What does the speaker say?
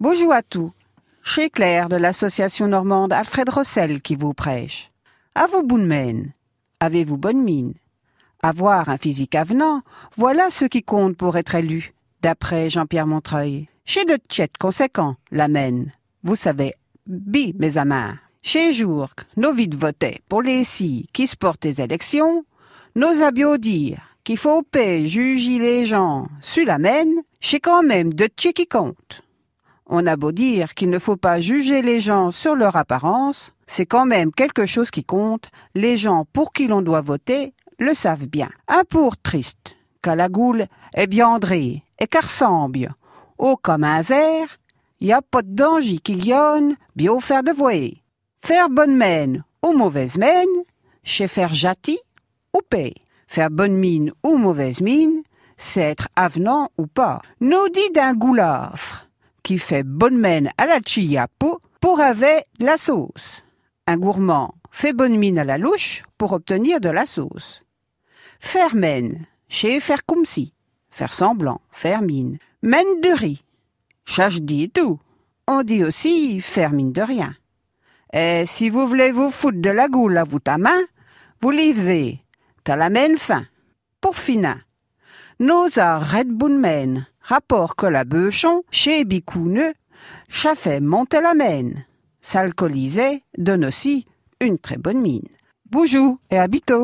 Bonjour à tous. Chez Claire de l'association normande Alfred Rossel qui vous prêche. À vous bonne mène. Avez-vous bonne mine? Avoir un physique avenant, voilà ce qui compte pour être élu, d'après Jean-Pierre Montreuil. Chez de tchètes conséquents, la mène. Vous savez, bi, mes amants. Chez jour, nos vides votaient pour les si qui se portent les élections, nos abios dire qu'il faut payer juger les gens sur la mène, chez quand même de tchè qui compte. On a beau dire qu'il ne faut pas juger les gens sur leur apparence, c'est quand même quelque chose qui compte, les gens pour qui l'on doit voter le savent bien. Un pour triste, qu'à la goule est biandré et qu'à ressemble, au comme un zère, y a pas de danger qui guionne, bien faire de voyer. Faire bonne mène ou mauvaise mène, chez faire jati ou paix. Faire bonne mine ou mauvaise mine, c'est être avenant ou pas. Nous dit d'un goulafre, qui fait bonne mène à la chiapo pour avoir la sauce. Un gourmand fait bonne mine à la louche pour obtenir de la sauce. Faire mène, chez faire comme si. Faire semblant, faire mine. Mène de riz. Chache dit tout. On dit aussi faire mine de rien. Et si vous voulez vous foutre de la goule à vous ta main, vous faisez. T'as la mène fin. Pour finir. Nos red mène. Rapport que la beuchon, chez Bicouneux, fait monter la mène. S'alcooliser donne aussi une très bonne mine. Bonjour et à bientôt.